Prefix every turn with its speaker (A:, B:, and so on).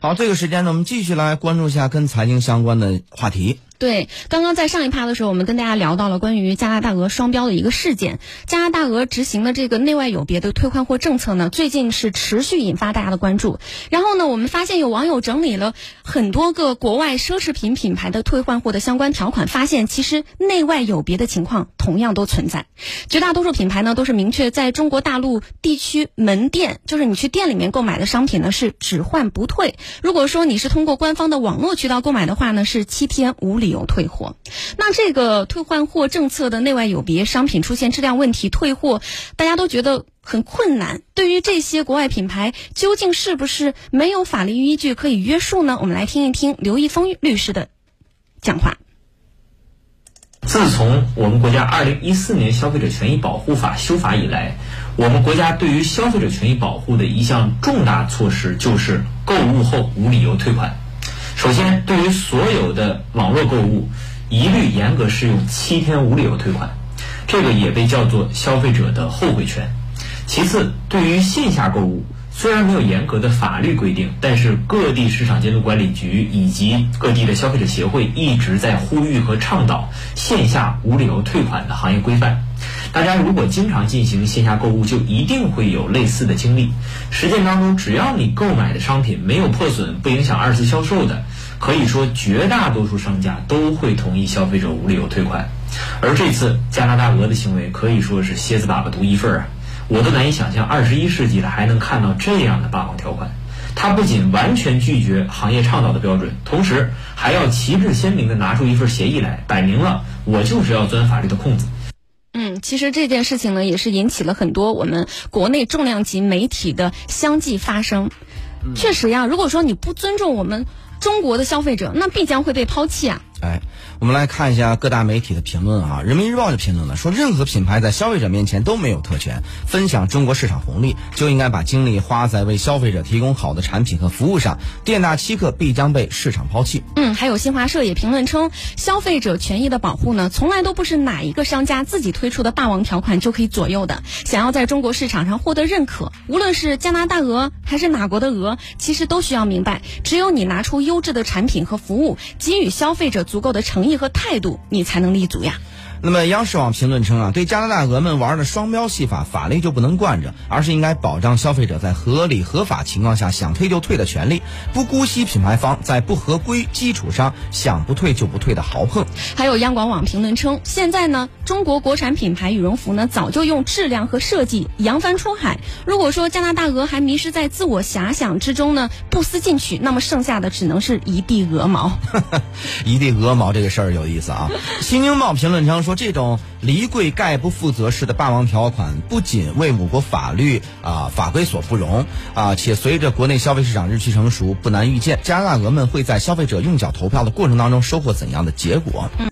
A: 好，这个时间呢，我们继续来关注一下跟财经相关的话题。
B: 对，刚刚在上一趴的时候，我们跟大家聊到了关于加拿大鹅双标的一个事件。加拿大鹅执行的这个内外有别的退换货政策呢，最近是持续引发大家的关注。然后呢，我们发现有网友整理了很多个国外奢侈品品牌的退换货的相关条款，发现其实内外有别的情况同样都存在。绝大多数品牌呢，都是明确在中国大陆地区门店，就是你去店里面购买的商品呢是只换不退。如果说你是通过官方的网络渠道购买的话呢，是七天无理。有退货，那这个退换货政策的内外有别，商品出现质量问题退货，大家都觉得很困难。对于这些国外品牌，究竟是不是没有法律依据可以约束呢？我们来听一听刘一峰律师的讲话。
C: 自从我们国家二零一四年消费者权益保护法修法以来，我们国家对于消费者权益保护的一项重大措施就是购物后无理由退款。首先，对于所有的网络购物，一律严格适用七天无理由退款，这个也被叫做消费者的后悔权。其次，对于线下购物，虽然没有严格的法律规定，但是各地市场监督管理局以及各地的消费者协会一直在呼吁和倡导线下无理由退款的行业规范。大家如果经常进行线下购物，就一定会有类似的经历。实践当中，只要你购买的商品没有破损、不影响二次销售的，可以说绝大多数商家都会同意消费者无理由退款。而这次加拿大鹅的行为可以说是蝎子粑粑独一份啊！我都难以想象，二十一世纪了还能看到这样的霸王条款。它不仅完全拒绝行业倡导的标准，同时还要旗帜鲜明地拿出一份协议来，摆明了我就是要钻法律的空子。
B: 嗯，其实这件事情呢，也是引起了很多我们国内重量级媒体的相继发声。确实呀，如果说你不尊重我们中国的消费者，那必将会被抛弃啊。
A: 哎，我们来看一下各大媒体的评论啊。人民日报的评论呢说，任何品牌在消费者面前都没有特权，分享中国市场红利就应该把精力花在为消费者提供好的产品和服务上，店大欺客必将被市场抛弃。
B: 嗯，还有新华社也评论称，消费者权益的保护呢，从来都不是哪一个商家自己推出的霸王条款就可以左右的。想要在中国市场上获得认可，无论是加拿大鹅还是哪国的鹅，其实都需要明白，只有你拿出优质的产品和服务，给予消费者。足够的诚意和态度，你才能立足呀。
A: 那么，央视网评论称啊，对加拿大鹅们玩的双标戏法，法律就不能惯着，而是应该保障消费者在合理合法情况下想退就退的权利，不姑息品牌方在不合规基础上想不退就不退的豪横。
B: 还有央广网评论称，现在呢，中国国产品牌羽绒服呢，早就用质量和设计扬帆出海。如果说加拿大鹅还迷失在自我遐想之中呢，不思进取，那么剩下的只能是一地鹅毛。
A: 一地鹅毛这个事儿有意思啊。新京报评论称。说这种离柜概不负责式的霸王条款，不仅为我国法律啊法规所不容啊，且随着国内消费市场日趋成熟，不难预见加拿大鹅们会在消费者用脚投票的过程当中收获怎样的结果。